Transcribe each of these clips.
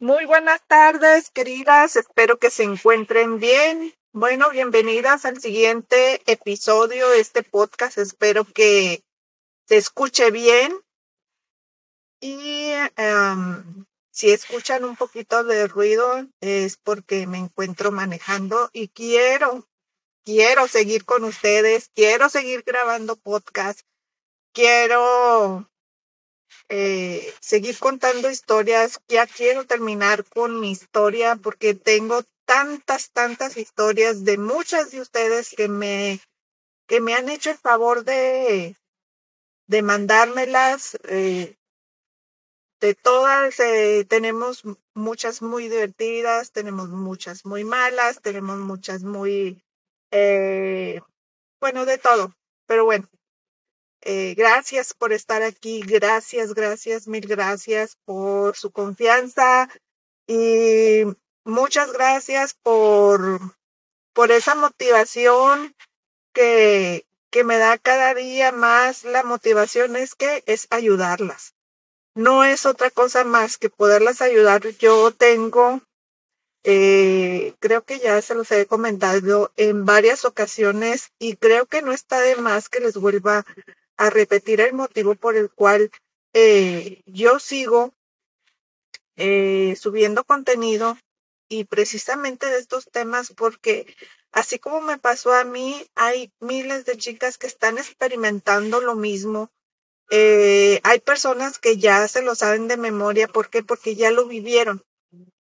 Muy buenas tardes, queridas. Espero que se encuentren bien. Bueno, bienvenidas al siguiente episodio de este podcast. Espero que se escuche bien. Y um, si escuchan un poquito de ruido es porque me encuentro manejando y quiero, quiero seguir con ustedes, quiero seguir grabando podcast, quiero eh, seguir contando historias. Ya quiero terminar con mi historia porque tengo tantas, tantas historias de muchas de ustedes que me, que me han hecho el favor de, de mandármelas. Eh, de todas eh, tenemos muchas muy divertidas, tenemos muchas muy malas, tenemos muchas muy, eh, bueno, de todo. Pero bueno, eh, gracias por estar aquí, gracias, gracias, mil gracias por su confianza y muchas gracias por, por esa motivación que, que me da cada día más. La motivación es que es ayudarlas. No es otra cosa más que poderlas ayudar. Yo tengo eh, creo que ya se los he comentado en varias ocasiones y creo que no está de más que les vuelva a repetir el motivo por el cual eh, yo sigo eh, subiendo contenido y precisamente de estos temas porque así como me pasó a mí, hay miles de chicas que están experimentando lo mismo. Eh, hay personas que ya se lo saben de memoria. ¿Por qué? Porque ya lo vivieron.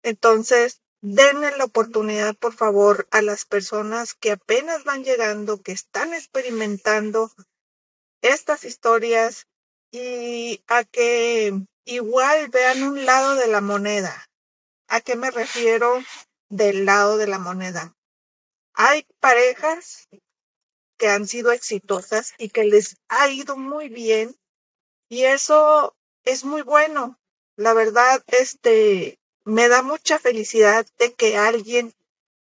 Entonces, denle la oportunidad, por favor, a las personas que apenas van llegando, que están experimentando estas historias y a que igual vean un lado de la moneda. ¿A qué me refiero del lado de la moneda? Hay parejas que han sido exitosas y que les ha ido muy bien y eso es muy bueno. La verdad, este, me da mucha felicidad de que alguien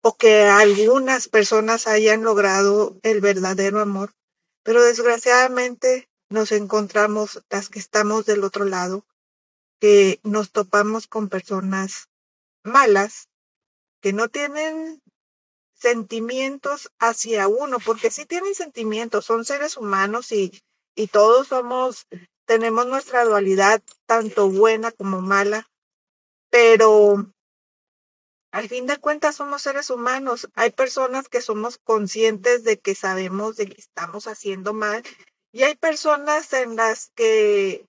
o que algunas personas hayan logrado el verdadero amor pero desgraciadamente nos encontramos las que estamos del otro lado, que nos topamos con personas malas, que no tienen sentimientos hacia uno, porque sí tienen sentimientos, son seres humanos y, y todos somos, tenemos nuestra dualidad, tanto buena como mala, pero al fin de cuentas somos seres humanos. Hay personas que somos conscientes de que sabemos de que estamos haciendo mal y hay personas en las que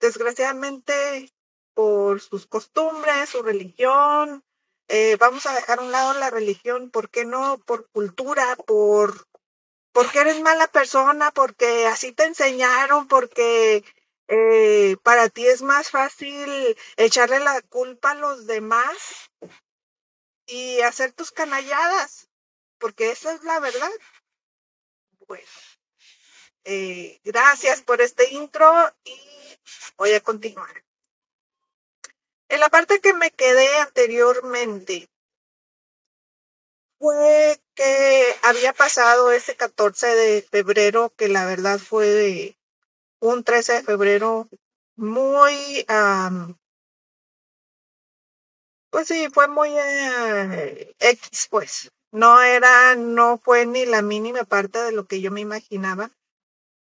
desgraciadamente por sus costumbres, su religión, eh, vamos a dejar a un lado la religión, ¿por qué no? Por cultura, por porque eres mala persona, porque así te enseñaron, porque eh, para ti es más fácil echarle la culpa a los demás y hacer tus canalladas, porque esa es la verdad. Bueno, eh, gracias por este intro y voy a continuar. En la parte que me quedé anteriormente fue que había pasado ese 14 de febrero, que la verdad fue un 13 de febrero muy pues sí, fue muy eh, X, pues. No era, no fue ni la mínima parte de lo que yo me imaginaba.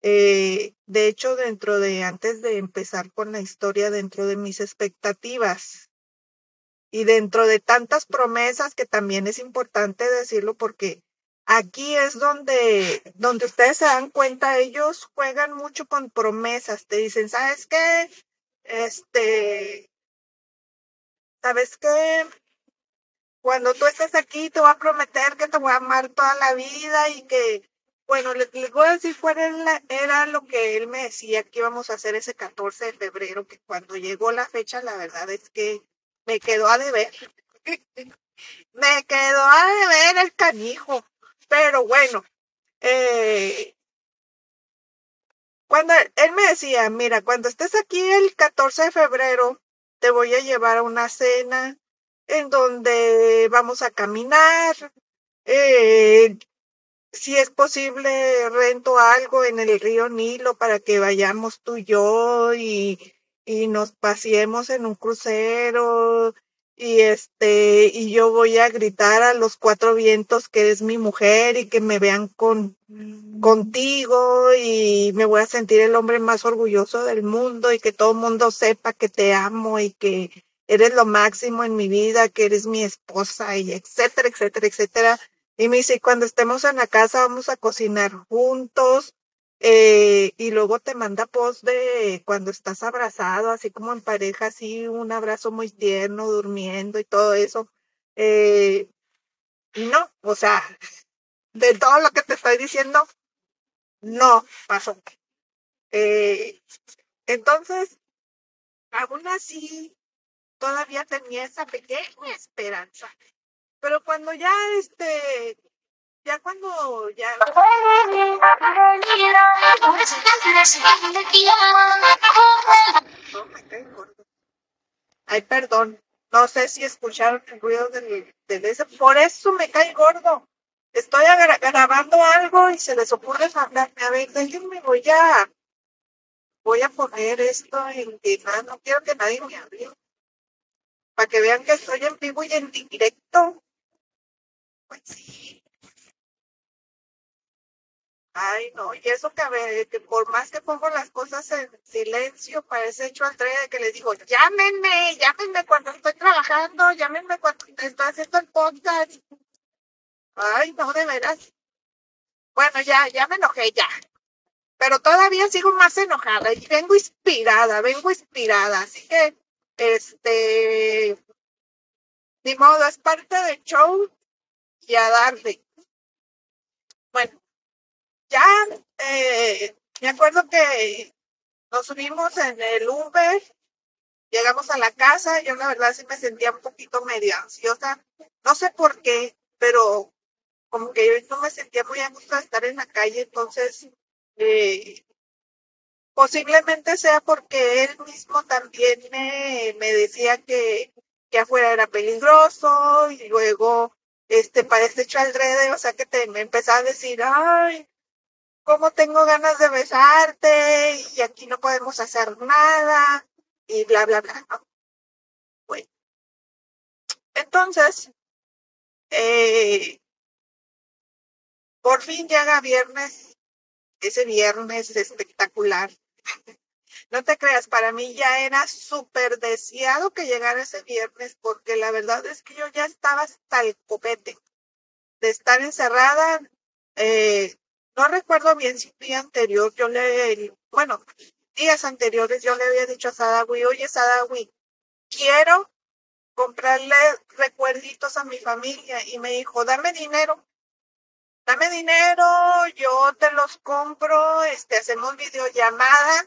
Eh, de hecho, dentro de, antes de empezar con la historia, dentro de mis expectativas y dentro de tantas promesas que también es importante decirlo porque aquí es donde, donde ustedes se dan cuenta, ellos juegan mucho con promesas, te dicen, ¿sabes qué? Este, ¿sabes qué? Cuando tú estés aquí, te voy a prometer que te voy a amar toda la vida y que, bueno, les, voy a decir era, era lo que él me decía que íbamos a hacer ese 14 de febrero, que cuando llegó la fecha, la verdad es que me quedó a deber. me quedó a deber el canijo. Pero bueno, eh, cuando él me decía, mira, cuando estés aquí el 14 de febrero, te voy a llevar a una cena en donde vamos a caminar. Eh, si es posible, rento algo en el río Nilo para que vayamos tú y yo y, y nos paseemos en un crucero y este, y yo voy a gritar a los cuatro vientos que eres mi mujer y que me vean con, contigo y me voy a sentir el hombre más orgulloso del mundo y que todo el mundo sepa que te amo y que eres lo máximo en mi vida, que eres mi esposa y etcétera, etcétera, etcétera. Y me dice, cuando estemos en la casa vamos a cocinar juntos, eh, y luego te manda post de cuando estás abrazado, así como en pareja, así un abrazo muy tierno, durmiendo y todo eso. Eh, no, o sea, de todo lo que te estoy diciendo, no pasó. Eh, entonces, aún así, todavía tenía esa pequeña esperanza. Pero cuando ya este ya cuando ya Ay, perdón. No sé si escucharon el ruido del, del ese. Por eso me cae gordo. Estoy grabando algo y se les ocurre hablarme. A ver, déjenme, voy a voy a poner esto en que no quiero que nadie me hable. Para que vean que estoy en vivo y en directo. Pues sí. Ay, no, y eso que, por más que pongo las cosas en silencio, parece hecho al tren de que les digo, llámenme, llámenme cuando estoy trabajando, llámenme cuando estoy haciendo el podcast. Ay, no, de veras. Bueno, ya, ya me enojé, ya. Pero todavía sigo más enojada y vengo inspirada, vengo inspirada. Así que, este, ni modo, es parte del show y a darle. Ya eh, me acuerdo que nos subimos en el Uber, llegamos a la casa, yo la verdad sí me sentía un poquito media ansiosa, no sé por qué, pero como que yo no me sentía muy a gusto de estar en la calle, entonces eh, posiblemente sea porque él mismo también me, me decía que, que afuera era peligroso y luego este parece hecho alrededor, o sea que te, me empezaba a decir, ay, cómo tengo ganas de besarte y aquí no podemos hacer nada y bla, bla, bla. Bueno. Entonces, eh, por fin llega viernes, ese viernes espectacular. No te creas, para mí ya era súper deseado que llegara ese viernes porque la verdad es que yo ya estaba hasta el copete de estar encerrada. Eh, no recuerdo bien si el día anterior yo le, bueno, días anteriores yo le había dicho a Sadawi, oye Sadawi, quiero comprarle recuerditos a mi familia y me dijo, dame dinero, dame dinero, yo te los compro, este, hacemos videollamada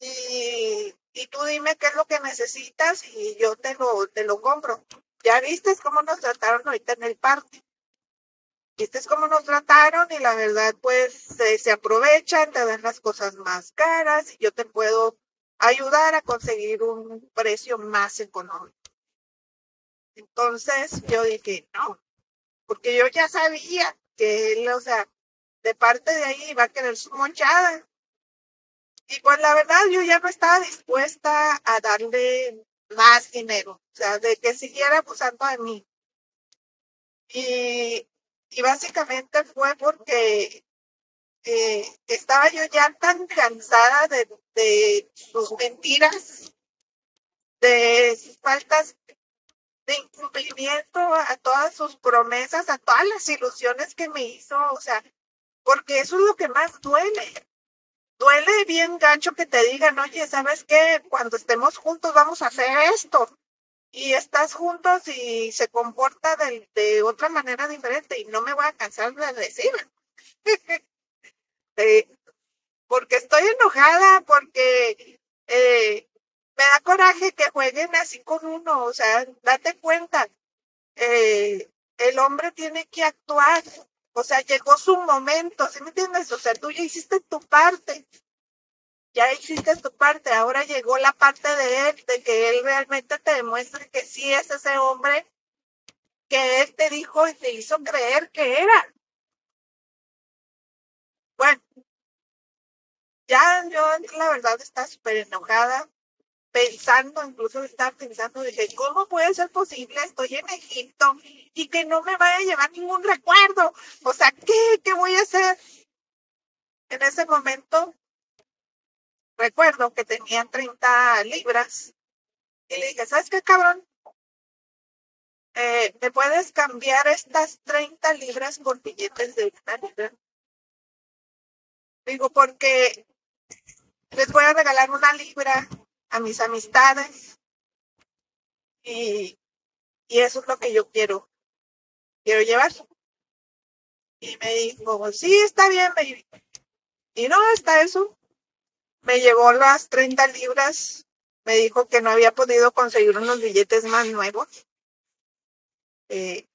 y, y tú dime qué es lo que necesitas y yo te lo, te lo compro. Ya viste cómo nos trataron ahorita en el parque viste cómo nos trataron y la verdad pues se aprovechan, te dan las cosas más caras y yo te puedo ayudar a conseguir un precio más económico. Entonces yo dije, no, porque yo ya sabía que él, o sea, de parte de ahí iba a querer su monchada. Y pues la verdad yo ya no estaba dispuesta a darle más dinero, o sea, de que siguiera abusando de mí. Y y básicamente fue porque eh, estaba yo ya tan cansada de, de sus mentiras, de sus faltas de incumplimiento a todas sus promesas, a todas las ilusiones que me hizo, o sea, porque eso es lo que más duele. Duele bien gancho que te digan, oye, ¿sabes qué? Cuando estemos juntos vamos a hacer esto y estás juntos y se comporta de, de, otra manera diferente y no me voy a cansar de decir. eh, porque estoy enojada, porque eh, me da coraje que jueguen así con uno, o sea, date cuenta, eh, el hombre tiene que actuar, o sea, llegó su momento, ¿sí me entiendes? O sea, tú ya hiciste tu parte, ya hiciste tu parte, ahora llegó la parte de él, de que él realmente te demuestre que sí es ese hombre que él te dijo y te hizo creer que era. Bueno, ya yo la verdad está súper enojada. pensando, incluso estaba pensando, dije, ¿cómo puede ser posible? Estoy en Egipto y que no me vaya a llevar ningún recuerdo. O sea, ¿qué, qué voy a hacer? En ese momento, recuerdo que tenía 30 libras y le dije, ¿sabes qué, cabrón? Eh, ¿Me puedes cambiar estas 30 libras por billetes de una libra? Digo, porque les voy a regalar una libra a mis amistades y, y eso es lo que yo quiero, quiero llevar. Y me dijo, sí, está bien, baby. Y no, está eso. Me llevó las 30 libras, me dijo que no había podido conseguir unos billetes más nuevos. Eh,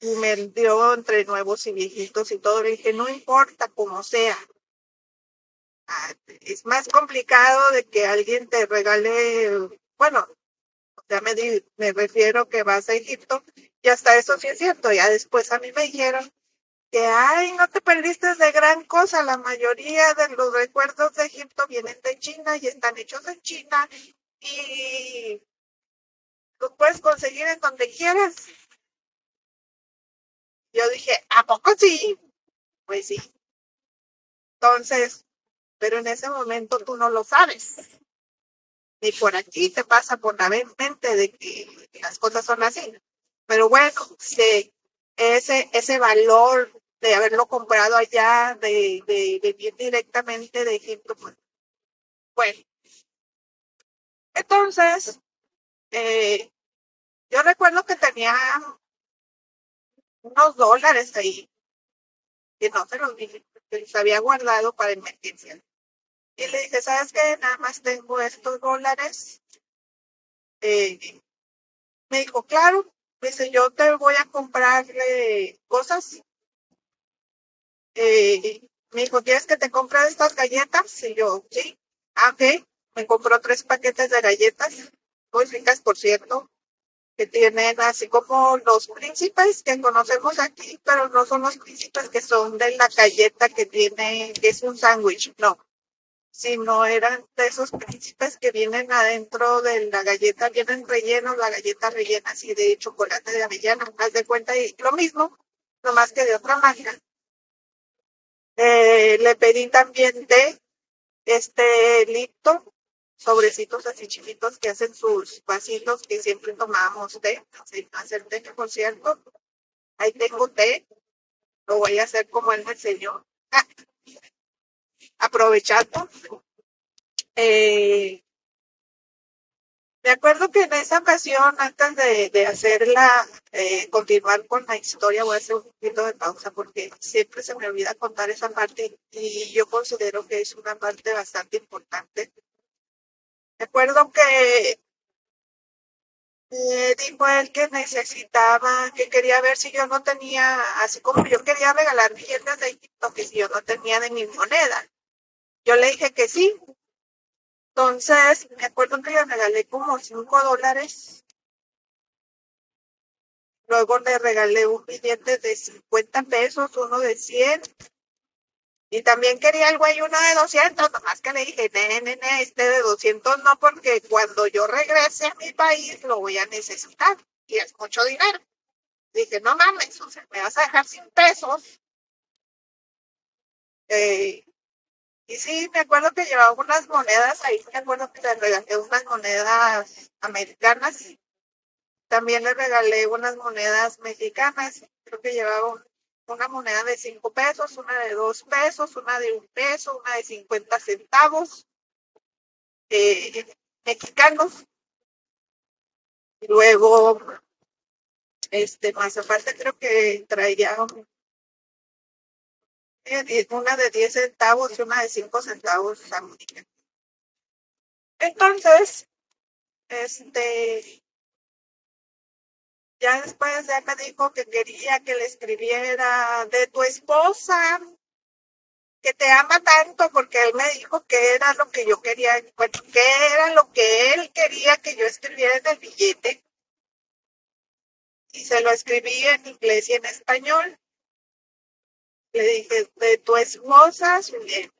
y me dio entre nuevos y viejitos y todo. Le dije, no importa como sea, es más complicado de que alguien te regale, bueno, ya me, me refiero que vas a Egipto y hasta eso sí es cierto. Ya después a mí me dijeron que, ay, no te perdiste de gran cosa. La mayoría de los recuerdos de Egipto vienen de China y están hechos en China y los puedes conseguir en donde quieras. Yo dije, ¿a poco sí? Pues sí. Entonces, pero en ese momento tú no lo sabes. Ni por aquí te pasa por la mente de que las cosas son así. Pero bueno, ese, ese valor de haberlo comprado allá, de, de, venir directamente de Egipto, pues, bueno. Entonces, eh, yo recuerdo que tenía unos dólares ahí, que no se los dije, que los había guardado para emergencias. Y le dije, ¿sabes qué? Nada más tengo estos dólares. Eh, me dijo, claro. Me dice, yo te voy a comprarle cosas. Eh, me dijo, ¿quieres que te compre estas galletas? Y yo, sí. Ah, ok. Me compró tres paquetes de galletas, muy ricas, por cierto, que tienen así como los príncipes que conocemos aquí, pero no son los príncipes que son de la galleta que tiene, que es un sándwich, no sino eran de esos príncipes que vienen adentro de la galleta, vienen rellenos, la galleta rellena así de chocolate de avellana, más de cuenta, y lo mismo, nomás que de otra marca. Eh, le pedí también de este lito, sobrecitos así chiquitos que hacen sus vasitos que siempre tomamos té, hacer té, por cierto. Ahí tengo té, lo voy a hacer como él me enseñó. Ah, aprovechando. Eh, me acuerdo que en esa ocasión, antes de, de hacerla, eh, continuar con la historia, voy a hacer un poquito de pausa porque siempre se me olvida contar esa parte y yo considero que es una parte bastante importante. Me acuerdo que eh, dijo él que necesitaba, que quería ver si yo no tenía, así como yo quería regalar billetes de Egipto, que si yo no tenía de mi moneda. Yo le dije que sí. Entonces, me acuerdo que le regalé como cinco dólares. Luego le regalé un billete de 50 pesos, uno de 100. Y también quería el güey uno de 200, nomás que le dije, nene, nene, este de 200 no, porque cuando yo regrese a mi país lo voy a necesitar. Y es mucho dinero. Dije, no mames, o sea, me vas a dejar sin pesos. Eh, y sí, me acuerdo que llevaba unas monedas ahí, me acuerdo que le regalé unas monedas americanas. También le regalé unas monedas mexicanas. Creo que llevaba una moneda de cinco pesos, una de dos pesos, una de un peso, una de cincuenta centavos eh, mexicanos. Luego, este, más aparte creo que traía una de 10 centavos y una de 5 centavos Entonces, este, ya después ya me dijo que quería que le escribiera de tu esposa, que te ama tanto, porque él me dijo que era lo que yo quería, que era lo que él quería que yo escribiera en el billete. Y se lo escribí en inglés y en español. Le dije, de tu esposa, bien.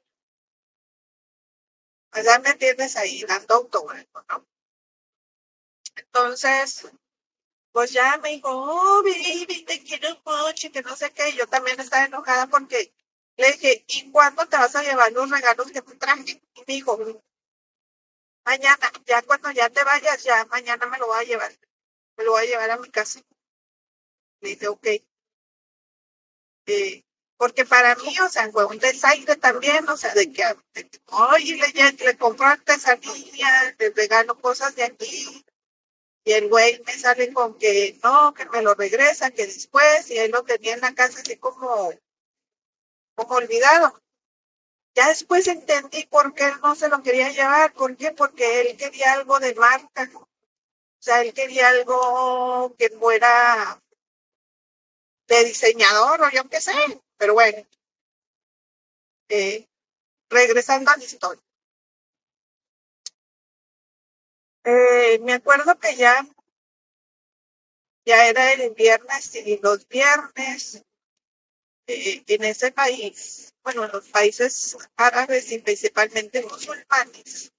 Pues ya me tienes ahí dando autógrafo, ¿no? Entonces, pues ya me dijo, oh, baby, te quiero mucho, que no sé qué. Yo también estaba enojada porque le dije, ¿y cuándo te vas a llevar los regalos que te traje? Y me dijo, mañana, ya cuando ya te vayas, ya mañana me lo voy a llevar. Me lo voy a llevar a mi casa. Le dije, ok. Eh, porque para mí, o sea, fue un desaire también, o sea, de que, oye, le, le compro artesanía, le regalo cosas de aquí, y el güey me sale con que no, que me lo regresa, que después, y él lo tenía en la casa así como, como olvidado. Ya después entendí por qué él no se lo quería llevar. ¿Por qué? Porque él quería algo de marca. O sea, él quería algo que fuera de diseñador o yo qué sé. Pero bueno, eh, regresando a la historia. Eh, me acuerdo que ya, ya era el viernes y los viernes eh, en ese país, bueno, en los países árabes y principalmente musulmanes,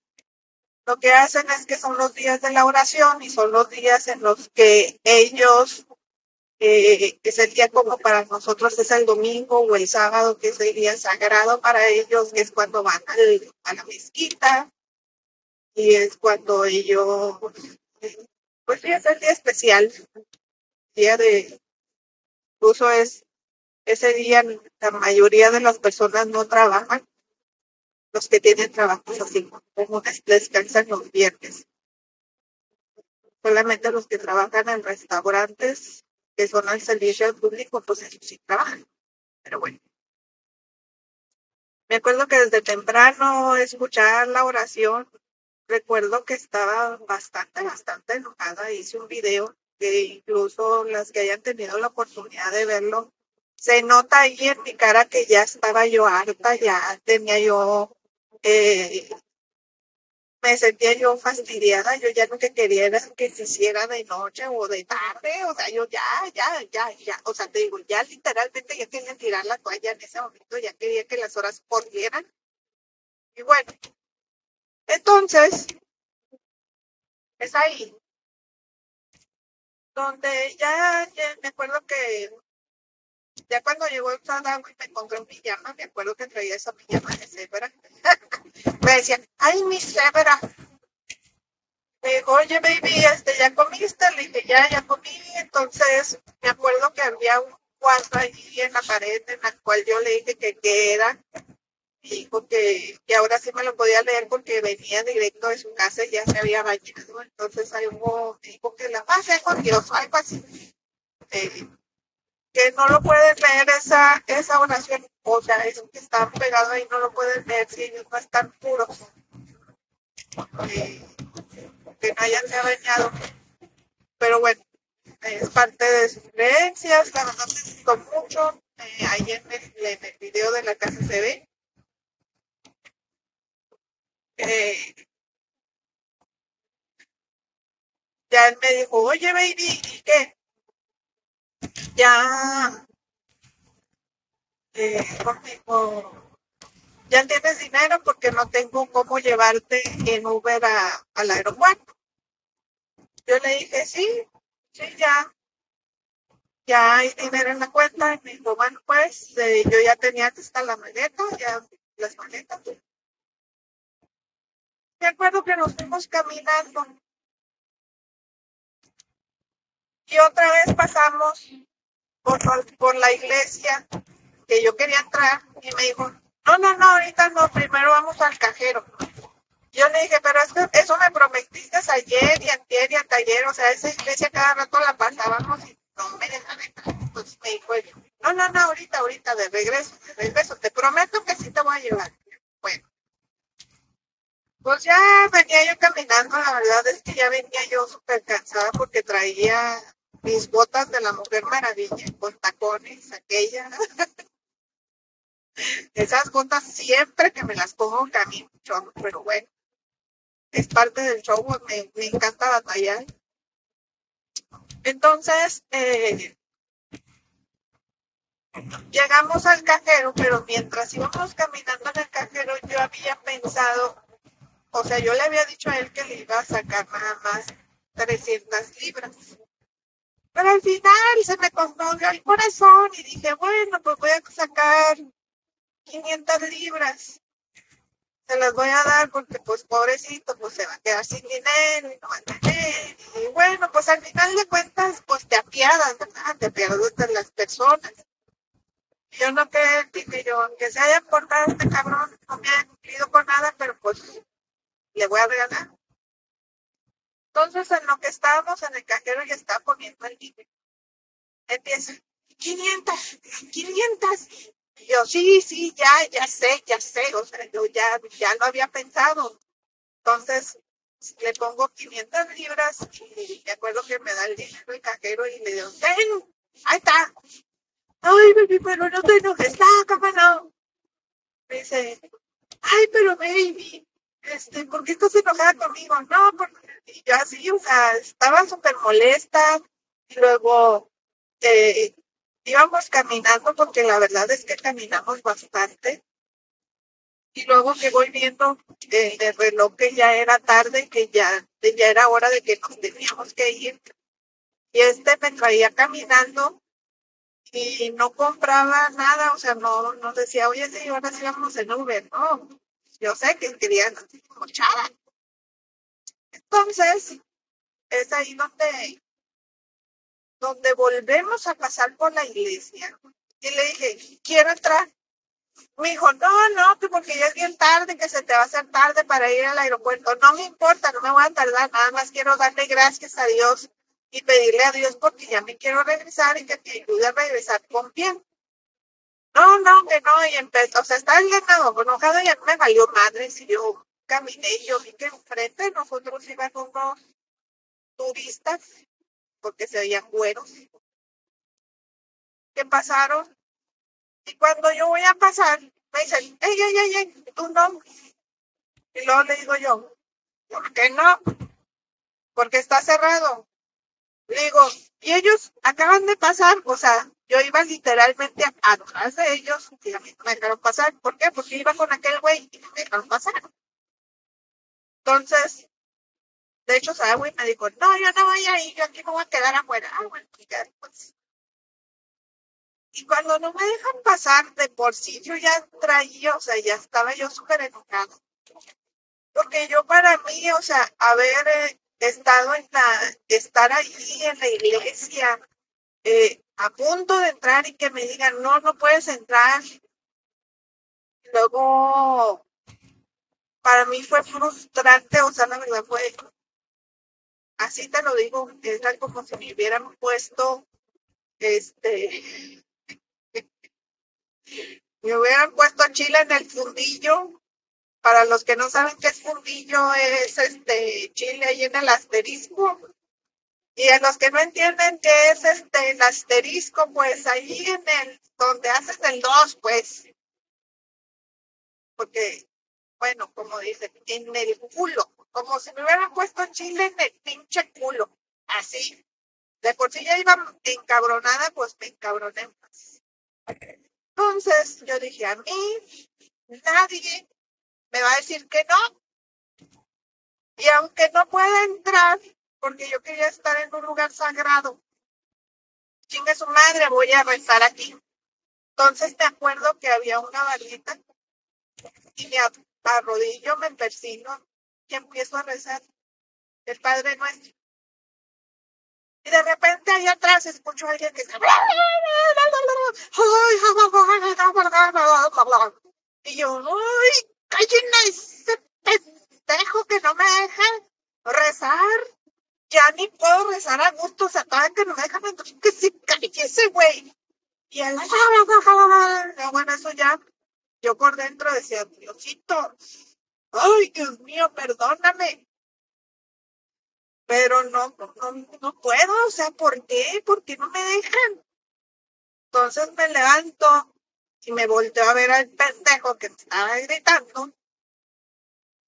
lo que hacen es que son los días de la oración y son los días en los que ellos, eh, es el día como para nosotros es el domingo o el sábado, que es el día sagrado para ellos, que es cuando van a la mezquita, y es cuando ellos, pues sí, es el día especial, día de, incluso es ese día la mayoría de las personas no trabajan, los que tienen trabajos así como descansan los viernes. Solamente los que trabajan en restaurantes, que son al servicio público, pues ellos sí trabajan. Pero bueno. Me acuerdo que desde temprano escuchar la oración recuerdo que estaba bastante, bastante enojada. Hice un video que incluso las que hayan tenido la oportunidad de verlo, se nota ahí en mi cara que ya estaba yo harta, ya tenía yo, eh, me sentía yo fastidiada, yo ya no que quería era que se hiciera de noche o de tarde, o sea, yo ya, ya, ya, ya, o sea, te digo, ya literalmente ya quería tirar la toalla en ese momento, ya quería que las horas corrieran. Y bueno, entonces, es ahí donde ya, me acuerdo que ya cuando llegó el trabajo y me encontré un pijama, me acuerdo que traía esa pijama de cebra. me decían, ay, mi cebra. Me dijo, oye, baby, este, ¿ya comiste? Le dije, ya, ya comí. Entonces, me acuerdo que había un cuadro ahí en la pared en la cual yo le dije que qué era dijo que, que ahora sí me lo podía leer porque venía directo de su casa y ya se había bañado. Entonces ahí hubo, dijo que la paz con Dios, algo así. Eh, que no lo pueden leer esa, esa oración, o sea, eso que está pegado ahí no lo pueden leer si ellos no están puros. Eh, que no hayan se bañado. Pero bueno, es parte de sus creencias, la verdad me gustó mucho. Eh, ahí en el, en el video de la casa se ve eh, ya él me dijo, oye, baby, ¿y qué? Ya, eh, conmigo, ya tienes dinero porque no tengo cómo llevarte en Uber a, al aeropuerto. Yo le dije, sí, sí, ya, ya hay dinero en la cuenta. Y me dijo, bueno, pues eh, yo ya tenía estar la maleta, ya las maletas. Me acuerdo que nos fuimos caminando. Y otra vez pasamos por, por la iglesia que yo quería entrar y me dijo, no, no, no, ahorita no, primero vamos al cajero. Yo le dije, pero es que eso me prometiste ayer y antier y ayer, o sea, esa iglesia cada rato la pasábamos y no me dejan entrar. Entonces me dijo, no, no, no, ahorita, ahorita, de regreso, de regreso, te prometo que sí te voy a llevar. Bueno, pues ya venía yo caminando, la verdad es que ya venía yo súper cansada porque traía mis botas de la Mujer Maravilla con tacones, aquella. Esas botas siempre que me las pongo camino, pero bueno, es parte del show, me, me encanta batallar. Entonces, eh, llegamos al cajero, pero mientras íbamos caminando en el cajero, yo había pensado o sea, yo le había dicho a él que le iba a sacar nada más 300 libras. Pero al final se me conmovió el corazón y dije, bueno, pues voy a sacar 500 libras. Se las voy a dar porque, pues, pobrecito, pues se va a quedar sin dinero y no va a tener. Y bueno, pues al final de cuentas, pues te apiadas, ¿verdad? Te apiadas las personas. Yo no que dije yo, aunque se haya portado este cabrón, no me haya cumplido con nada, pero pues le voy a regalar. Entonces, en lo que estábamos en el cajero ya estaba poniendo el dinero. Empieza, 500, 500. Y yo, sí, sí, ya, ya sé, ya sé. O sea, yo ya, ya lo había pensado. Entonces, le pongo 500 libras y me acuerdo que me da el dinero el cajero y le digo, ten, ahí está. Ay, baby, pero no te enojes, cómo no. Me dice, ay, pero baby, este, ¿por qué estás enojada conmigo? No, porque yo así, o sea, estaba súper molesta. Y luego eh, íbamos caminando porque la verdad es que caminamos bastante. Y luego que voy viendo eh, el reloj que ya era tarde, que ya, ya era hora de que nos teníamos que ir. Y este me traía caminando y no compraba nada, o sea, no, no decía, oye, sí, ahora sí vamos en Uber, no. Yo sé que querían mochada. Entonces, es ahí donde, donde volvemos a pasar por la iglesia. Y le dije, quiero entrar. Me dijo, no, no, que porque ya es bien tarde, que se te va a hacer tarde para ir al aeropuerto. No me importa, no me voy a tardar, nada más quiero darle gracias a Dios y pedirle a Dios porque ya me quiero regresar y que te ayude a regresar con bien. No, no, que no, y empezó, o sea, estaba enojado, enojado y ya me valió madre si yo caminé y yo vi que enfrente de nosotros iban unos turistas, porque se veían buenos, que pasaron. Y cuando yo voy a pasar, me dicen, ey, ey, ey, ey, tu nombre. Y luego le digo yo, ¿por qué no? Porque está cerrado. Le digo, y ellos acaban de pasar, o sea, yo iba literalmente atrás de ellos y a mí me dejaron pasar. ¿Por qué? Porque iba con aquel güey y me dejaron pasar. Entonces, de hecho, güey me dijo, no, yo no voy a ir, yo aquí me voy a quedar afuera. Ah, bueno, pues. Y cuando no me dejan pasar, de por sí yo ya traía, o sea, ya estaba yo súper enojada. Porque yo para mí, o sea, haber eh, estado en la, estar ahí en la iglesia, eh, a punto de entrar y que me digan, no, no puedes entrar. Luego para mí fue frustrante, o sea, la verdad fue, así te lo digo, es como si me hubieran puesto, este, me hubieran puesto chile en el fundillo. Para los que no saben qué es fundillo, es este chile ahí en el asterisco. Y a los que no entienden qué es este el asterisco, pues ahí en el, donde haces el 2, pues. Porque bueno, como dicen, en el culo, como si me hubieran puesto chile en el pinche culo, así. De por sí ya iba encabronada, pues me encabroné más. Entonces yo dije, a mí nadie me va a decir que no. Y aunque no pueda entrar, porque yo quería estar en un lugar sagrado, chingue su madre, voy a rezar aquí. Entonces me acuerdo que había una varita y me, arrodillo, me persino y empiezo a rezar el Padre Nuestro. Y de repente ahí atrás escucho a alguien que está... Y yo, ¡ay! ¡Cállenme ese pendejo que no me deja rezar! Ya ni puedo rezar a gusto, se sea, que no me dejan que se calle ese güey. Y él, bueno, eso ya yo por dentro decía, Diosito, ay, Dios mío, perdóname. Pero no, no, no puedo, o sea, ¿por qué? ¿Por qué no me dejan? Entonces me levanto y me volteo a ver al pendejo que estaba gritando.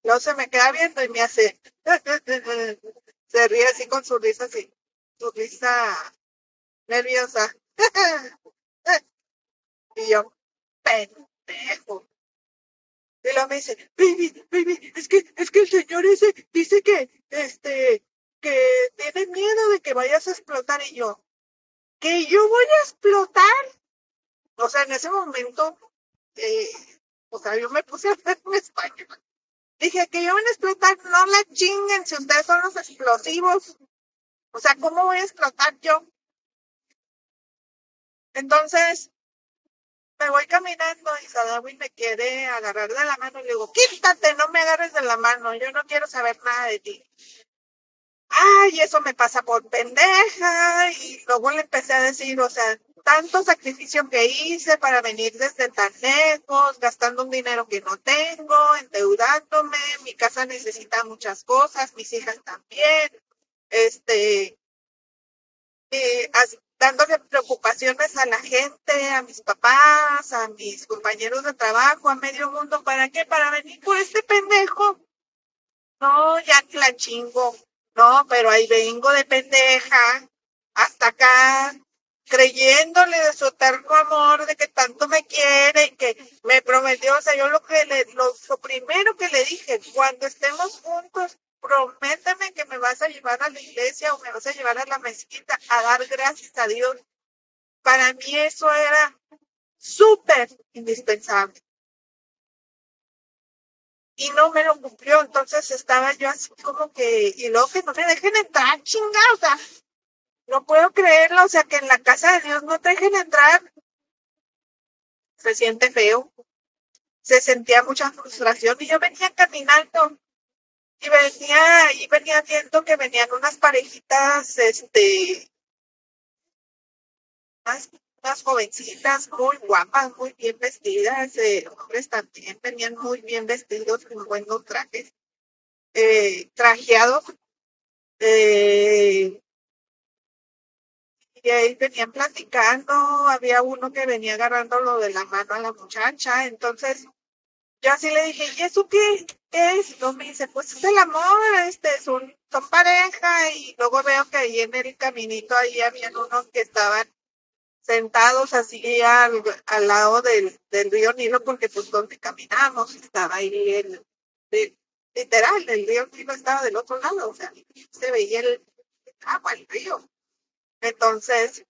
Luego se me queda viendo y me hace, se ríe así con su risa así, su risa nerviosa. y yo, pendejo y luego me dice, baby, baby, es que, es que el señor ese dice que, este, que tiene miedo de que vayas a explotar y yo, que yo voy a explotar. O sea, en ese momento, eh, o sea, yo me puse a hacer en español. Dije que yo voy a explotar, no la chinguen si ustedes son los explosivos. O sea, ¿cómo voy a explotar yo? Entonces, me voy caminando y Sadawi me quiere agarrar de la mano y le digo, quítate, no me agarres de la mano, yo no quiero saber nada de ti. Ay, eso me pasa por pendeja. Y luego le empecé a decir, o sea, tanto sacrificio que hice para venir desde tan lejos, gastando un dinero que no tengo, endeudándome, mi casa necesita muchas cosas, mis hijas también, este, eh, dándole preocupaciones a la gente, a mis papás, a mis compañeros de trabajo, a medio mundo, ¿para qué? Para venir por este pendejo. No, ya que la chingo. No, pero ahí vengo de pendeja hasta acá, creyéndole de su eterno amor, de que tanto me quiere y que me prometió, o sea, yo lo que le, lo, lo primero que le dije, cuando estemos juntos, prométeme que me vas a llevar a la iglesia o me vas a llevar a la mezquita a dar gracias a Dios. Para mí eso era súper indispensable. Y no me lo cumplió, entonces estaba yo así como que, y luego que no me dejen entrar, chinga, o sea, no puedo creerlo, o sea, que en la casa de Dios no te dejen entrar. Se siente feo. Se sentía mucha frustración y yo venía caminando y venía, y venía viendo que venían unas parejitas, este, unas, unas jovencitas muy guapas, muy bien vestidas, eh, hombres también venían muy bien vestidos, con buenos trajes, eh, trajeados, eh, y ahí venían platicando, había uno que venía agarrando lo de la mano a la muchacha, entonces yo así le dije, ¿y eso qué, es? Y me dice, pues es el amor, este, son, son pareja, y luego veo que ahí en el caminito ahí habían unos que estaban sentados así al, al lado del, del, río Nilo, porque pues donde caminamos estaba ahí el, literal, el río Nilo estaba del otro lado, o sea, se veía el agua, el río. Entonces,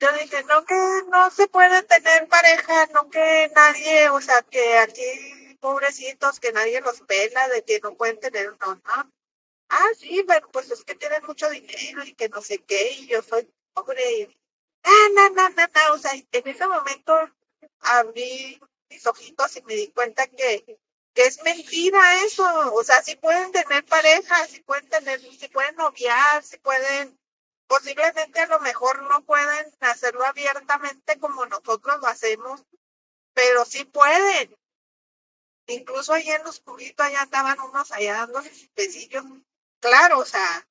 yo dije, no que no se puede tener pareja, no que nadie, o sea, que aquí pobrecitos, que nadie los pela, de que no pueden tener un no. Ah, sí, pero pues es que tienen mucho dinero y que no sé qué, y yo soy pobre. Y, ah, no, no, no, no, o sea, en ese momento abrí mis ojitos y me di cuenta que, que es mentira eso, o sea, si pueden tener pareja, si pueden tener, si pueden noviar, si pueden, posiblemente a lo mejor no pueden hacerlo abiertamente como nosotros lo hacemos, pero sí pueden. Incluso allá en los cubitos, allá estaban unos allá dando besillos. Claro, o sea,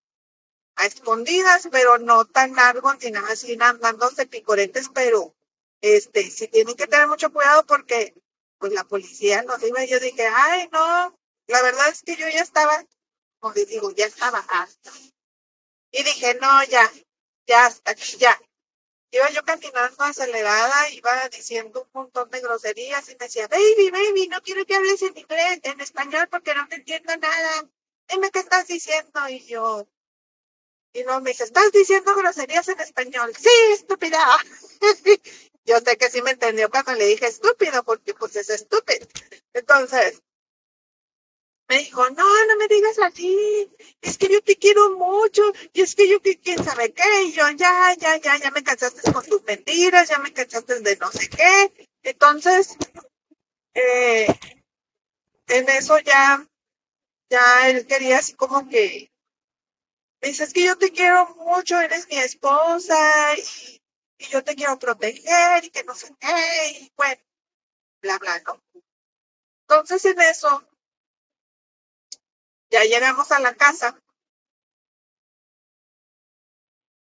a escondidas, pero no tan largos ni nada así, dándose picoretes, pero este, sí tienen que tener mucho cuidado porque pues la policía nos iba yo dije, ay, no, la verdad es que yo ya estaba, como les digo, ya estaba hasta. Y dije, no, ya, ya, hasta aquí, ya. Iba yo caminando acelerada, iba diciendo un montón de groserías y me decía, baby, baby, no quiero que hables en inglés, en español, porque no te entiendo nada. Dime qué estás diciendo. Y yo, y no me dice, ¿estás diciendo groserías en español? Sí, estúpida. yo sé que sí me entendió cuando le dije estúpido, porque pues es estúpido. Entonces, me dijo, no, no me digas así, es que yo te quiero mucho, y es que yo, quién sabe qué, y yo, ya, ya, ya, ya me cansaste con tus mentiras, ya me cansaste de no sé qué. Entonces, eh, en eso ya, ya él quería así como que, me es que yo te quiero mucho, eres mi esposa, y, y yo te quiero proteger, y que no sé qué, y bueno, bla, bla, ¿no? Entonces en eso, ya llegamos a la casa.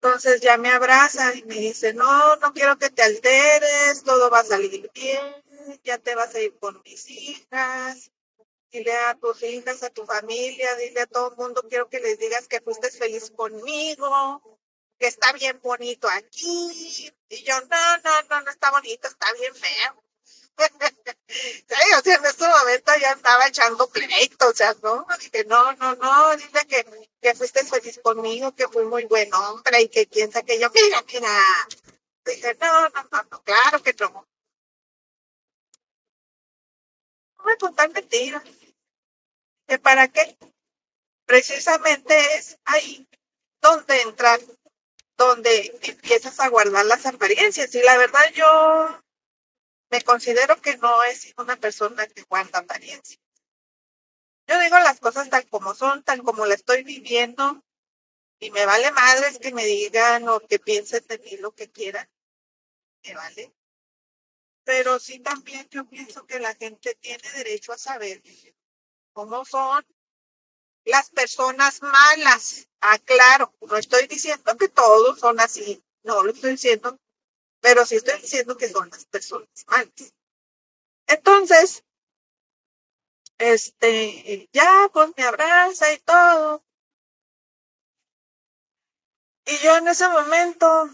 Entonces ya me abraza y me dice, no, no quiero que te alteres, todo va a salir bien, ya te vas a ir con mis hijas, dile a tus hijas, a tu familia, dile a todo el mundo, quiero que les digas que fuiste feliz conmigo, que está bien bonito aquí. Y yo, no, no, no, no está bonito, está bien feo. O sea, en este momento ya estaba echando pleito, o sea, no, dije, no, no, no, dile que, que fuiste feliz conmigo, que fui muy buen hombre y que piensa que yo, mira, mira. Dije, no, no, no, no claro que no. No me contar mentiras. ¿Que para qué? Precisamente es ahí donde entrar, donde empiezas a guardar las apariencias. Y la verdad yo me considero que no es una persona que guarda apariencias. Yo digo las cosas tan como son, tan como la estoy viviendo, y me vale madres que me digan o que piensen de mí lo que quieran. Me vale. Pero sí también yo pienso que la gente tiene derecho a saber cómo son las personas malas. Aclaro, no estoy diciendo que todos son así, no lo estoy diciendo, pero sí estoy diciendo que son las personas malas. Entonces, este, ya pues me abraza y todo. Y yo en ese momento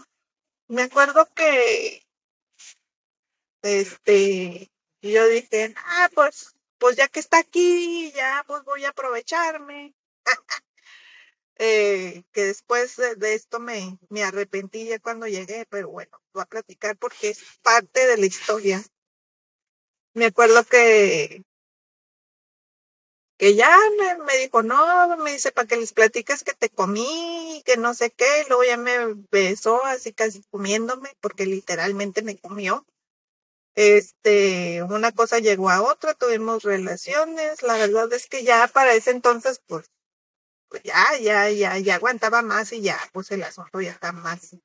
me acuerdo que este yo dije, ah, pues pues ya que está aquí, ya pues voy a aprovecharme. Eh, que después de, esto me, arrepentí ya cuando llegué, pero bueno, voy a platicar porque es parte de la historia. Me acuerdo que que ya me, dijo, no, me dice, para que les platiques que te comí, que no sé qué, luego ya me besó así casi comiéndome, porque literalmente me comió. Este, una cosa llegó a otra, tuvimos relaciones, la verdad es que ya para ese entonces, pues, pues ya, ya, ya, ya aguantaba más y ya, pues el asunto ya está más,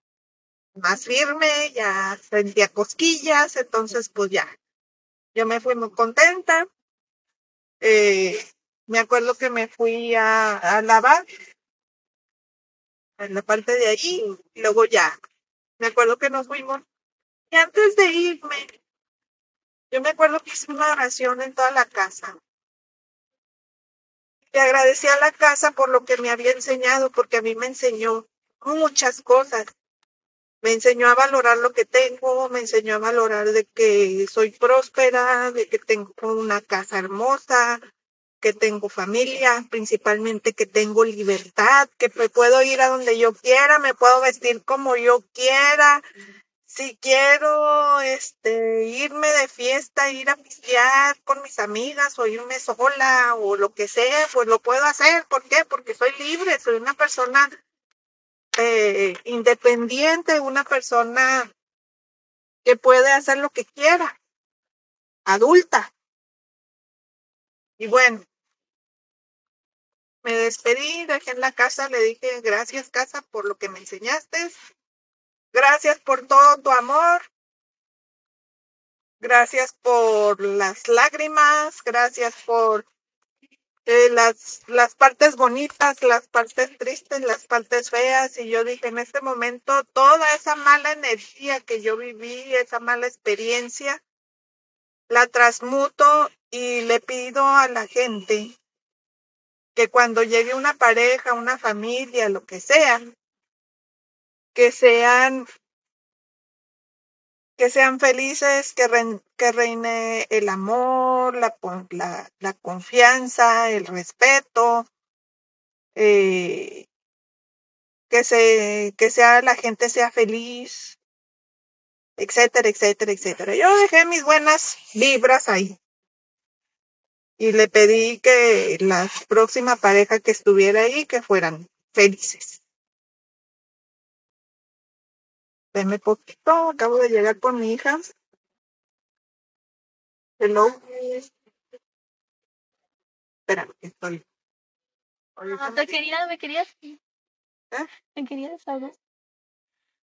más firme, ya sentía cosquillas, entonces pues ya, yo me fui muy contenta. Eh, me acuerdo que me fui a, a lavar en la parte de ahí, y luego ya, me acuerdo que nos fuimos. Y antes de irme, yo me acuerdo que hice una oración en toda la casa. Le agradecí a la casa por lo que me había enseñado, porque a mí me enseñó muchas cosas. Me enseñó a valorar lo que tengo, me enseñó a valorar de que soy próspera, de que tengo una casa hermosa, que tengo familia, principalmente que tengo libertad, que me puedo ir a donde yo quiera, me puedo vestir como yo quiera. Si quiero este irme de fiesta, ir a pistear con mis amigas o irme sola o lo que sea, pues lo puedo hacer. ¿Por qué? Porque soy libre, soy una persona eh, independiente, una persona que puede hacer lo que quiera, adulta. Y bueno, me despedí, dejé en la casa, le dije gracias casa por lo que me enseñaste, gracias por todo tu amor, gracias por las lágrimas, gracias por eh, las, las partes bonitas, las partes tristes, las partes feas. Y yo dije, en este momento, toda esa mala energía que yo viví, esa mala experiencia, la transmuto y le pido a la gente que cuando llegue una pareja, una familia, lo que sea, que sean que sean felices, que, que reine el amor, la, la, la, confianza, el respeto, eh, que, se, que sea, la gente sea feliz, etcétera, etcétera, etcétera. Yo dejé mis buenas vibras ahí. Y le pedí que la próxima pareja que estuviera ahí, que fueran felices. Deme poquito, acabo de llegar con mi hija. Hello. Espera, estoy. No, te quería, me querías. ¿Eh? Me querías algo.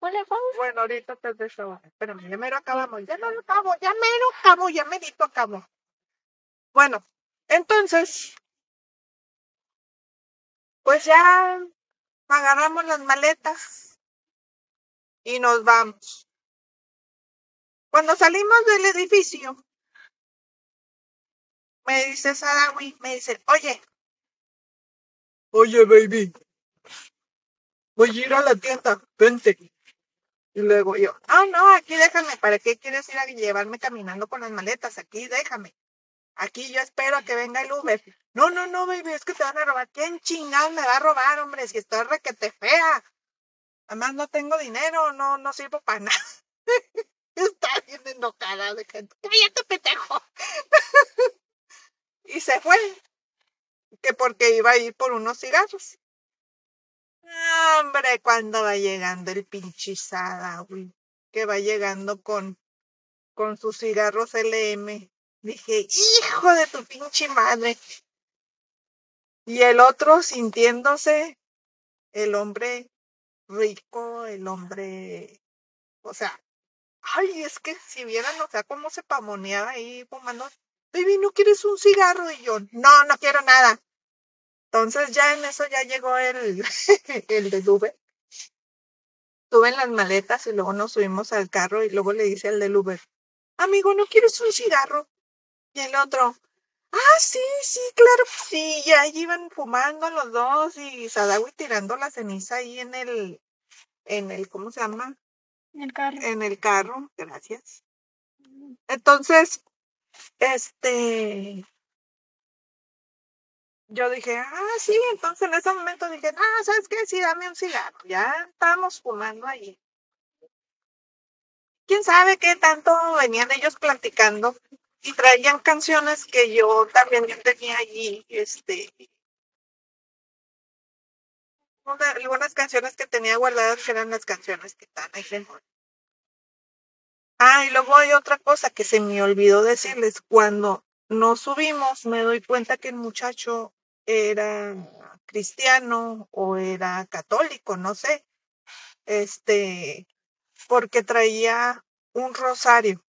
Hola, vamos. Bueno, ahorita te dejo. Espérame, ya mero acabamos. Ya no lo acabo, ya mero acabo, ya merito acabo. Bueno, entonces, pues ya agarramos las maletas y nos vamos. Cuando salimos del edificio, me dice Sadawi, me dice, oye, oye, baby, voy a ir a la tienda, vente. Y luego yo, ah, no, aquí déjame, ¿para qué quieres ir a llevarme caminando con las maletas? Aquí déjame. Aquí yo espero a que venga el Uber. No, no, no, baby, es que te van a robar. ¿Quién chingado me va a robar, hombre? Si estoy requete fea. Además no tengo dinero, no, no sirvo para nada. Está bien enojada de gente. Cállate, petejo. y se fue. Que porque iba a ir por unos cigarros. Hombre, cuando va llegando el pinche güey. Que va llegando con, con sus cigarros LM. Dije, hijo de tu pinche madre. Y el otro sintiéndose el hombre rico, el hombre, o sea, ay, es que si vieran, o sea, cómo se pamoneaba ahí fumando, baby, ¿no quieres un cigarro? Y yo, no, no quiero nada. Entonces ya en eso ya llegó el, el de Uber. Tuve en las maletas y luego nos subimos al carro y luego le dice al del Uber, amigo, ¿no quieres un cigarro? Y el otro, ah, sí, sí, claro, sí, ya ahí iban fumando los dos y Sadawi tirando la ceniza ahí en el, en el, ¿cómo se llama? En el carro. En el carro, gracias. Entonces, este, yo dije, ah, sí, entonces en ese momento dije, ah, ¿sabes qué? Sí, dame un cigarro. Ya estábamos fumando ahí. ¿Quién sabe qué tanto venían ellos platicando? Y traían canciones que yo también tenía allí, este, algunas canciones que tenía guardadas que eran las canciones que están ahí Ah, y luego hay otra cosa que se me olvidó decirles. Cuando nos subimos, me doy cuenta que el muchacho era cristiano o era católico, no sé. Este, porque traía un rosario.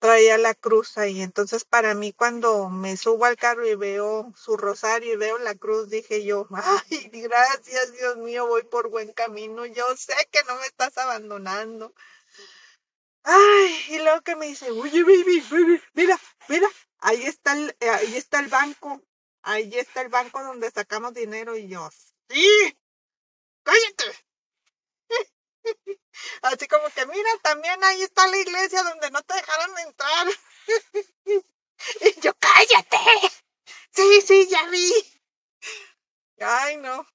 Traía la cruz ahí. Entonces, para mí, cuando me subo al carro y veo su rosario y veo la cruz, dije yo, ay, gracias, Dios mío, voy por buen camino. Yo sé que no me estás abandonando. Ay, y luego que me dice, oye, baby, baby, mira, mira, ahí está el, eh, ahí está el banco, ahí está el banco donde sacamos dinero y yo, sí, cállate. Así como que, mira, también ahí está la iglesia donde no te dejaron entrar. y yo, cállate. Sí, sí, ya vi. Ay, no.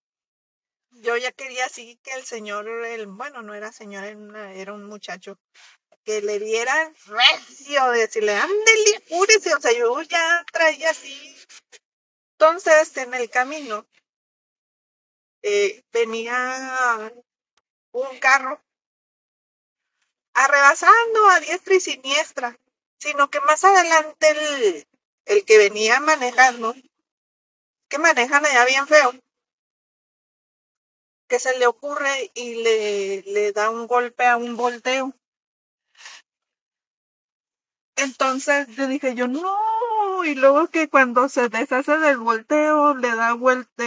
Yo ya quería así que el señor, el, bueno, no era señor, era un muchacho, que le dieran recio, decirle, ándele, apúrese, o sea, yo ya traía así. Entonces, en el camino, eh, venía un carro arrebasando a diestra y siniestra, sino que más adelante el, el que venía manejando, que manejan allá bien feo, que se le ocurre y le, le da un golpe a un volteo. Entonces le dije yo, no, y luego que cuando se deshace del volteo, le da vuelta,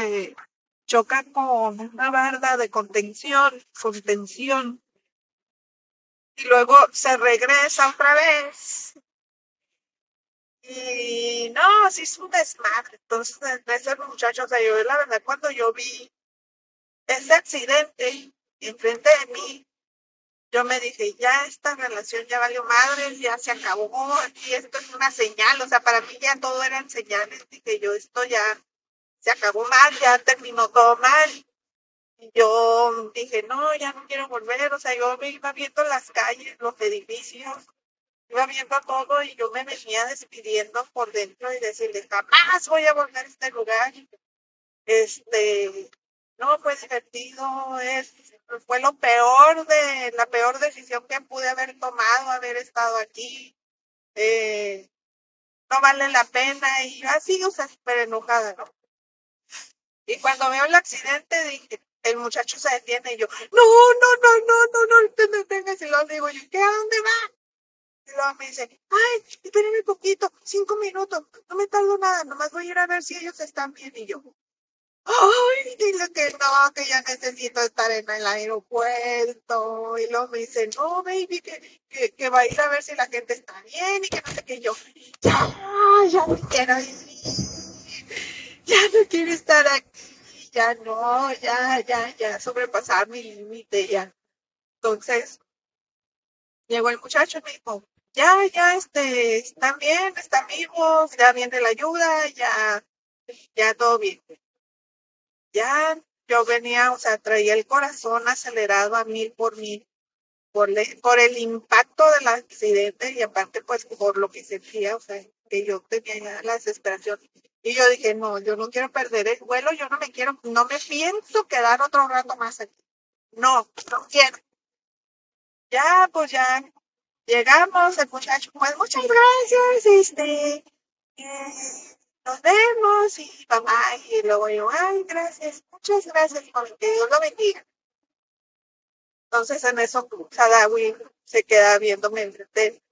choca con una barda de contención, contención, y luego se regresa otra vez. Y no, sí es un desmadre. Entonces, ese muchacho, o sea, yo la verdad, cuando yo vi ese accidente enfrente de mí, yo me dije, ya esta relación ya valió madre, ya se acabó, y esto es una señal, o sea, para mí ya todo eran señales, dije yo, esto ya se acabó mal, ya terminó todo mal. Yo dije, no, ya no quiero volver, o sea, yo me iba viendo las calles, los edificios, iba viendo todo y yo me venía despidiendo por dentro y decirle, jamás voy a volver a este lugar. Este, no fue divertido, es, fue lo peor de, la peor decisión que pude haber tomado, haber estado aquí. Eh, no vale la pena y yo así, o sea, súper enojada, ¿no? Y cuando veo el accidente dije, el muchacho se detiene y yo, no, no, no, no, no, no, te detengas. Y luego digo yo, ¿qué? ¿A dónde va? Y luego me dice, ay, espérenme poquito, cinco minutos, no me tardo nada, nomás voy a ir a ver si ellos están bien. Y yo, ay, dile que no, que ya necesito estar en el aeropuerto. Y luego me dice, no, baby, que, que, que va a ir a ver si la gente está bien y que no sé qué. yo, ya, ya no quiero ir, ya no quiero estar aquí, ya no, ya, ya, ya, sobrepasar mi límite, ya. Entonces, llegó el muchacho y me dijo, ya, ya, este, están bien, están vivos, ya viene la ayuda, ya, ya todo bien. Ya yo venía, o sea, traía el corazón acelerado a mil por mil por, por el impacto del accidente y aparte pues por lo que sentía, o sea, que yo tenía la desesperación. Y yo dije, no, yo no quiero perder el vuelo, yo no me quiero, no me pienso quedar otro rato más aquí. No, no quiero. Ya, pues ya llegamos, el muchacho, pues muchas gracias, este, eh, nos vemos y mamá, y luego yo, ay, gracias, muchas gracias, que Dios lo bendiga. Entonces en eso Sadawi se queda viéndome enfrente.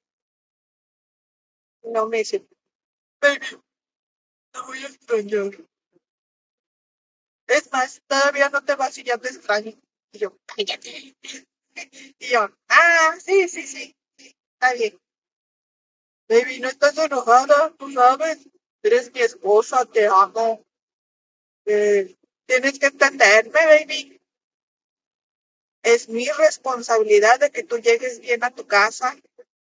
No me dice, voy a extrañar. Es más, todavía no te vas y ya te extraño. Y yo, cállate. Y yo, ah, sí, sí, sí, está bien. Baby, no estás enojada, tú sabes. Eres mi esposa, te amo. Eh, tienes que entenderme, baby. Es mi responsabilidad de que tú llegues bien a tu casa,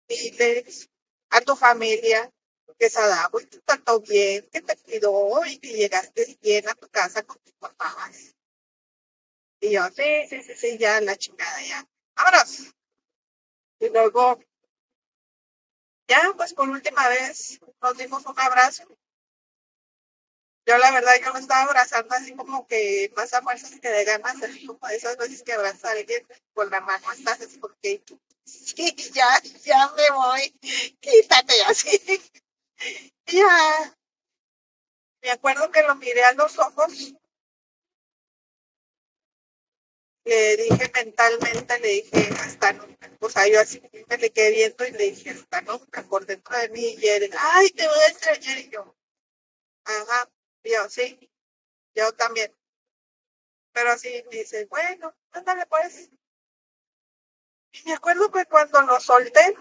diles a tu familia que Sadako te trató bien, que te cuidó y que llegaste bien a tu casa con tus papás. Y yo, sí, sí, sí, sí, ya la chingada, ya. ¡Vámonos! Y luego, ya, pues por última vez nos dimos un abrazo. Yo la verdad, yo lo estaba abrazando así como que más a fuerzas que de ganas, así como esas veces que abraza a alguien con la mano, estás así porque sí, ya, ya me voy, quítate así. Ya. Me acuerdo que lo miré a los ojos le dije mentalmente, le dije hasta nunca. O sea, yo así me le quedé viendo y le dije hasta nunca por dentro de mí. Y él, ay, te voy a extrañar. Y yo, ajá, yo sí, yo también. Pero así me dice, bueno, ándale pues. Y me acuerdo que cuando lo solté,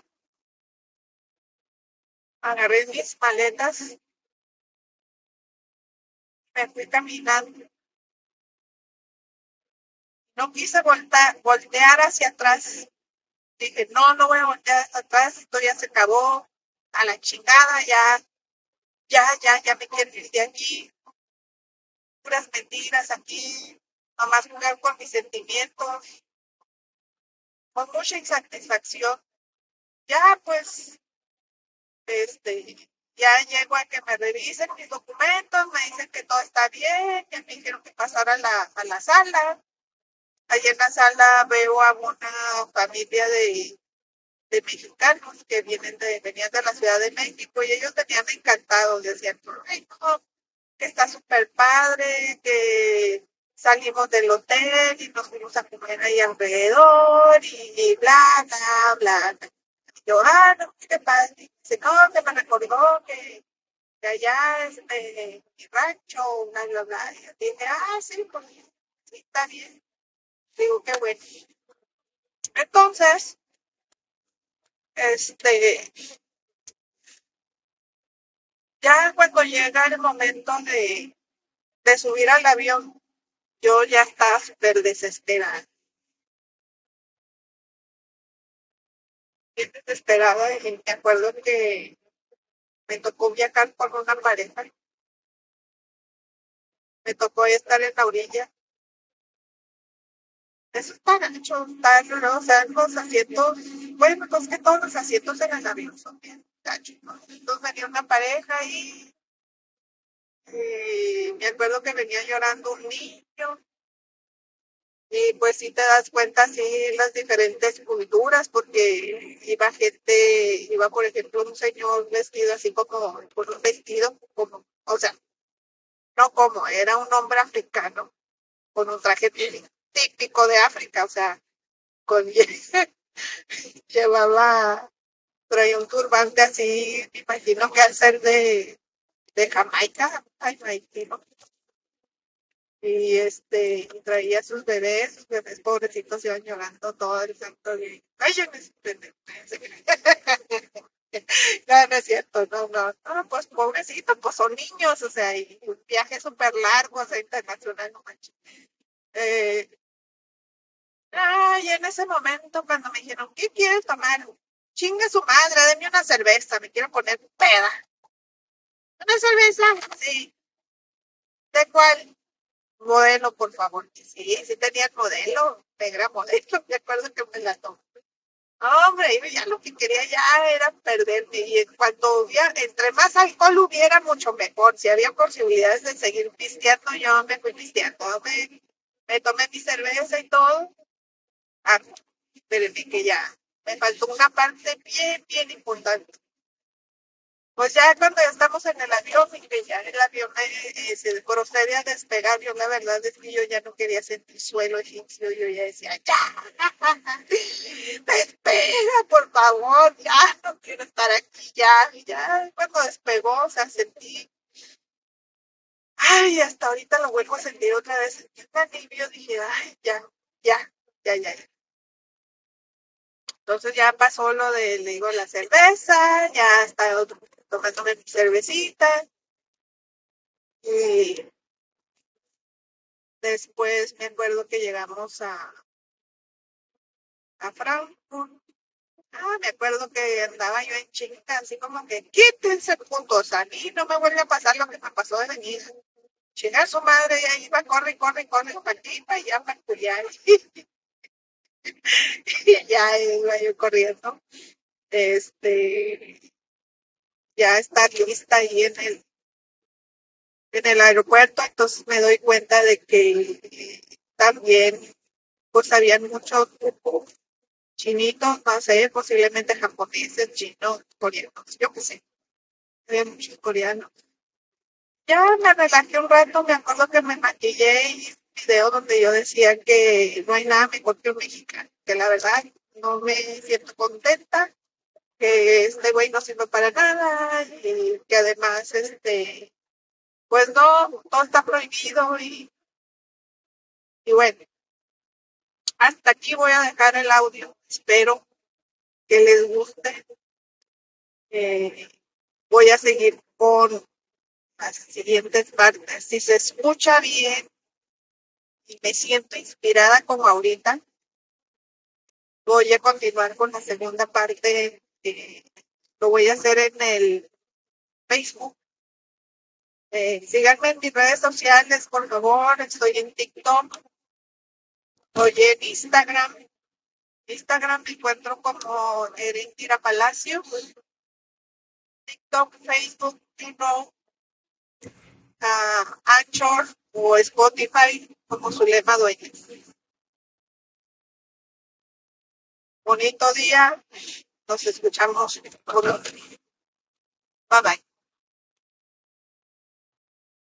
agarré mis maletas, me fui caminando no quise voltar, voltear hacia atrás. Dije, no, no voy a voltear hacia atrás, esto ya se acabó, a la chingada, ya, ya, ya, ya me quiero ir de aquí. Puras mentiras aquí, nomás jugar con mis sentimientos, con mucha insatisfacción. Ya, pues, este, ya llego a que me revisen mis documentos, me dicen que todo está bien, que me dijeron que pasara a la, a la sala. Allí en la sala veo a una familia de, de mexicanos que vienen de, venían de la Ciudad de México y ellos venían encantados, decían, que está súper padre, que salimos del hotel y nos fuimos a comer ahí alrededor y, bla, bla, bla. Yo, ah, no, qué padre. Dice, no, que me recordó que, que allá es este, mi rancho, bla, bla, bla. Dije, ah, sí, pues está bien. Digo, qué bueno. Entonces, este, ya cuando llega el momento de, de subir al avión, yo ya estaba súper desesperada. Bien desesperada y me acuerdo que me tocó viajar con una pareja. Me tocó estar en la orilla eso está gancho, está, ¿no? O sea, los asientos, bueno, pues que todos los asientos en el avión son bien gachos, ¿no? Entonces venía una pareja y, me acuerdo que venía llorando un niño. Y pues sí te das cuenta, sí, las diferentes culturas, porque iba gente, iba por ejemplo un señor vestido así como, por un vestido como, o sea, no como, era un hombre africano con un traje típico de África, o sea, con llevaba, traía un turbante así, me imagino que al ser de, de Jamaica, ay, imagino. Y este, traía sus bebés, sus bebés pobrecitos iban llorando todo el santo día. Yo me No, no es cierto, no, no, no, pues pobrecito, pues son niños, o sea, y un viaje súper largo, o sea, internacional, no manches. Eh, Ay, en ese momento cuando me dijeron, ¿qué quieres tomar? Chingue su madre, denme una cerveza, me quiero poner peda. ¿Una cerveza? Sí. ¿De cuál? Modelo, por favor. Sí, sí tenía modelo, negra modelo. Me acuerdo que me la tomé. Hombre, ya lo que quería ya era perderme. Y cuando hubiera, entre más alcohol hubiera, mucho mejor. Si había posibilidades de seguir pisteando, yo me fui pisteando. Me, me tomé mi cerveza y todo. Ah, espérenme que ya me faltó una parte bien, bien importante. Pues ya cuando estamos en el avión y ya el avión eh, se procede a despegar, yo la verdad es que yo ya no quería sentir suelo egipcio, yo ya decía, ya, despega, por favor, ya, no quiero estar aquí, ya, ya, cuando despegó, o sea, sentí, ay, hasta ahorita lo vuelvo a sentir otra vez, sentí un alivio, dije, ay, ya, ya, ya, ya, ya. Entonces ya pasó lo de, le digo, la cerveza, ya está otro tomándome mi cervecita. Y después me acuerdo que llegamos a, a Frankfurt. Ah, me acuerdo que andaba yo en chinga, así como que quítense puntos. A mí no me vuelve a pasar lo que me pasó de venir. Chinga su madre, y ahí va, corre, corre, corre, para aquí, para allá, para y ya iba yo corriendo. Este, ya está lista ahí en el, en el aeropuerto, entonces me doy cuenta de que también pues habían muchos chinitos, no sé, posiblemente japoneses, chinos, coreanos, yo qué sé. Había muchos coreanos. Ya me relajé un rato, me acuerdo que me maquillé y un video donde yo decía que no hay nada mejor que un mexicano, que la verdad no me siento contenta que este güey no sirve para nada y que además, este, pues no, todo está prohibido y, y bueno, hasta aquí voy a dejar el audio. Espero que les guste. Eh, voy a seguir con las siguientes partes. Si se escucha bien y me siento inspirada como ahorita, voy a continuar con la segunda parte lo voy a hacer en el Facebook. Eh, síganme en mis redes sociales, por favor. Estoy en TikTok. Estoy en Instagram. Instagram me encuentro como Erendira Palacio. TikTok, Facebook, no, uh, Anchor o Spotify como Zulema Dueñas. Bonito día. 到时这个全部是好的。拜拜。